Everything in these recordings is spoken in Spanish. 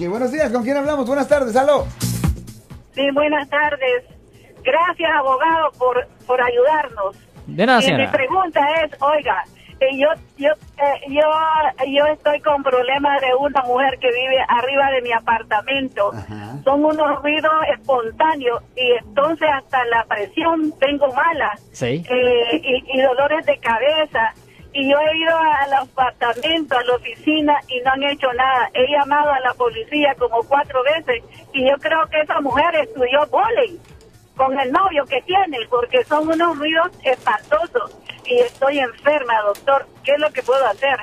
Y buenos días, ¿con quién hablamos? Buenas tardes, aló. Sí, buenas tardes. Gracias, abogado, por, por ayudarnos. De nada, Y mi pregunta es, oiga, eh, yo, yo, eh, yo, yo estoy con problemas de una mujer que vive arriba de mi apartamento. Ajá. Son unos ruidos espontáneos y entonces hasta la presión tengo mala Sí. eh, y, y dolores de cabeza. Y yo he ido al apartamento, a la oficina y no han hecho nada. He llamado a la policía como cuatro veces y yo creo que esa mujer estudió volei con el novio que tiene porque son unos ruidos espantosos y estoy enferma, doctor. ¿Qué es lo que puedo hacer?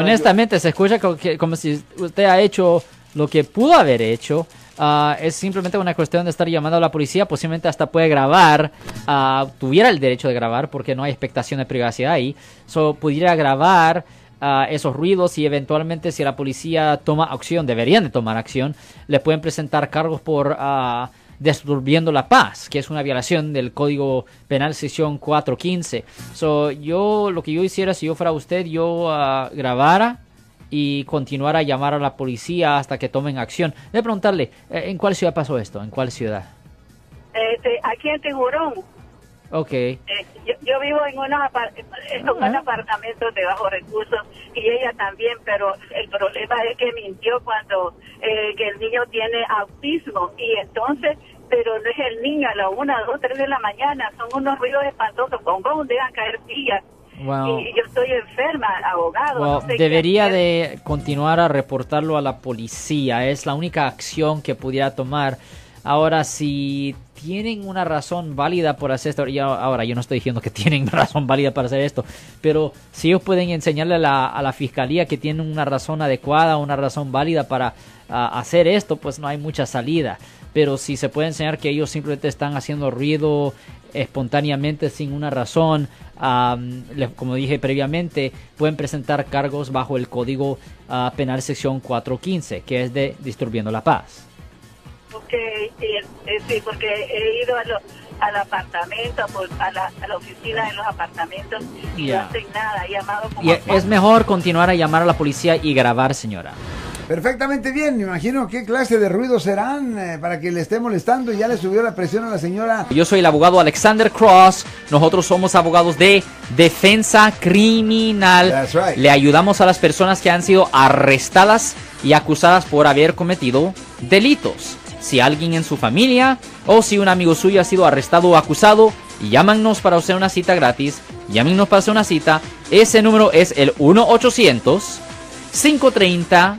Honestamente, se escucha como, que- como si usted ha hecho lo que pudo haber hecho. Ah, es simplemente una cuestión de estar llamando a la policía. Posiblemente hasta puede grabar. ah, tuviera el derecho de grabar porque no hay expectación de privacidad ahí. So, pudiera grabar ah, esos ruidos y eventualmente si la policía toma acción, deberían de tomar acción, le pueden presentar cargos por... disturbiendo la paz, que es una violación del Código Penal sección 415. So, yo lo que yo hiciera si yo fuera usted, yo grabara y continuara a llamar a la policía hasta que tomen acción. De preguntarle, eh, ¿en cuál ciudad pasó esto? ¿En cuál ciudad? Este, aquí en Tiburón, Ok. eh, yo, yo vivo en unos, apar- en unos Ajá. apartamentos de bajos recursos y ella también, pero el problema es que mintió cuando eh, que el niño tiene autismo y entonces, pero no es el niño a la una, dos, tres de la mañana, son unos ruidos espantosos, con dejan caer sillas Wow. y yo estoy enferma, abogado. No sé debería de continuar a reportarlo a la policía. Es la única acción que pudiera tomar. Ahora, si tienen una razón válida por hacer esto, y a- ahora yo no estoy diciendo que tienen razón válida para hacer esto, pero si ellos pueden enseñarle a la, a la fiscalía que tienen una razón adecuada, una razón válida para ah, hacer esto, pues no hay mucha salida. Pero si se puede enseñar que ellos simplemente están haciendo ruido espontáneamente sin una razón, le- como dije previamente, pueden presentar cargos bajo el Código ah, Penal sección 415, que es de disturbiendo la paz. Ok, sí, eh, sí, porque he ido a lo- al apartamento, por- a, la, a la oficina de los apartamentos y Ya. no hacen nada. He llamado como Y es mejor continuar a llamar a la policía y grabar, señora. Perfectamente bien, me imagino qué clase de ruidos serán eh, para que le esté molestando y ya le subió la presión a la señora. Yo soy el abogado Alexander Cross. Nosotros somos abogados de defensa criminal. That's right. Le ayudamos a las personas que han sido arrestadas y acusadas por haber cometido delitos. Si alguien en su familia o si un amigo suyo ha sido arrestado o acusado, llámanos para hacer una cita gratis. Llámenos para hacer una cita. Ese número es el 1 800 530